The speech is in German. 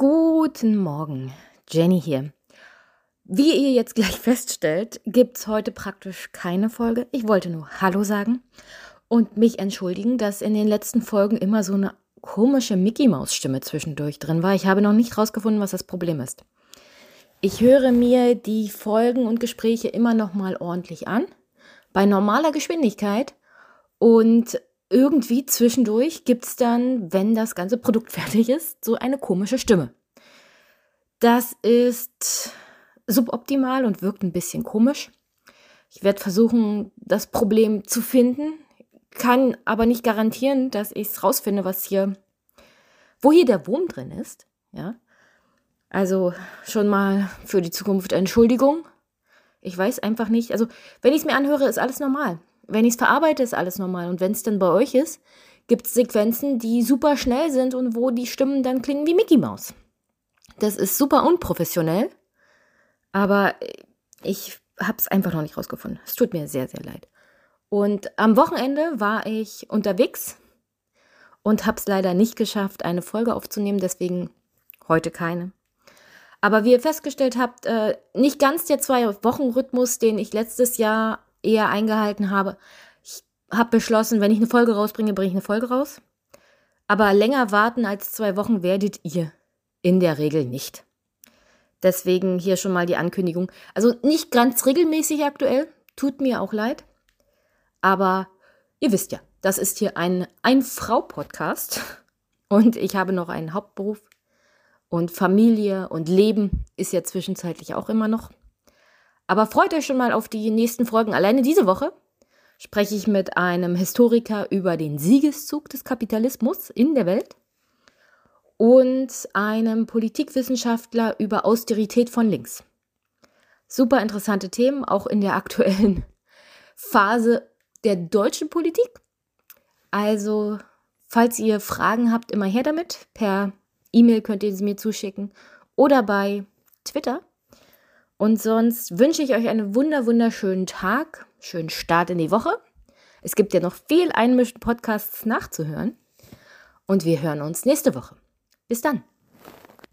Guten Morgen, Jenny hier. Wie ihr jetzt gleich feststellt, gibt es heute praktisch keine Folge. Ich wollte nur Hallo sagen und mich entschuldigen, dass in den letzten Folgen immer so eine komische Mickey-Maus-Stimme zwischendurch drin war. Ich habe noch nicht rausgefunden, was das Problem ist. Ich höre mir die Folgen und Gespräche immer noch mal ordentlich an, bei normaler Geschwindigkeit und irgendwie zwischendurch gibt es dann, wenn das ganze Produkt fertig ist, so eine komische Stimme. Das ist suboptimal und wirkt ein bisschen komisch. Ich werde versuchen, das Problem zu finden, kann aber nicht garantieren, dass ich es rausfinde, was hier, wo hier der Wurm drin ist. Ja, also schon mal für die Zukunft Entschuldigung. Ich weiß einfach nicht. Also wenn ich es mir anhöre, ist alles normal. Wenn ich es verarbeite, ist alles normal. Und wenn es dann bei euch ist, gibt es Sequenzen, die super schnell sind und wo die Stimmen dann klingen wie Mickey Mouse. Das ist super unprofessionell, aber ich habe es einfach noch nicht rausgefunden. Es tut mir sehr, sehr leid. Und am Wochenende war ich unterwegs und habe es leider nicht geschafft, eine Folge aufzunehmen, deswegen heute keine. Aber wie ihr festgestellt habt, äh, nicht ganz der Zwei-Wochen-Rhythmus, den ich letztes Jahr eher eingehalten habe. Ich habe beschlossen, wenn ich eine Folge rausbringe, bringe ich eine Folge raus. Aber länger warten als zwei Wochen werdet ihr in der Regel nicht. Deswegen hier schon mal die Ankündigung. Also nicht ganz regelmäßig aktuell, tut mir auch leid. Aber ihr wisst ja, das ist hier ein Ein-Frau-Podcast. Und ich habe noch einen Hauptberuf. Und Familie und Leben ist ja zwischenzeitlich auch immer noch. Aber freut euch schon mal auf die nächsten Folgen. Alleine diese Woche spreche ich mit einem Historiker über den Siegeszug des Kapitalismus in der Welt und einem Politikwissenschaftler über Austerität von links. Super interessante Themen, auch in der aktuellen Phase der deutschen Politik. Also, falls ihr Fragen habt, immer her damit. Per E-Mail könnt ihr sie mir zuschicken oder bei Twitter. Und sonst wünsche ich euch einen wunder wunderschönen Tag, schönen Start in die Woche. Es gibt ja noch viel einmischen Podcasts nachzuhören. Und wir hören uns nächste Woche. Bis dann.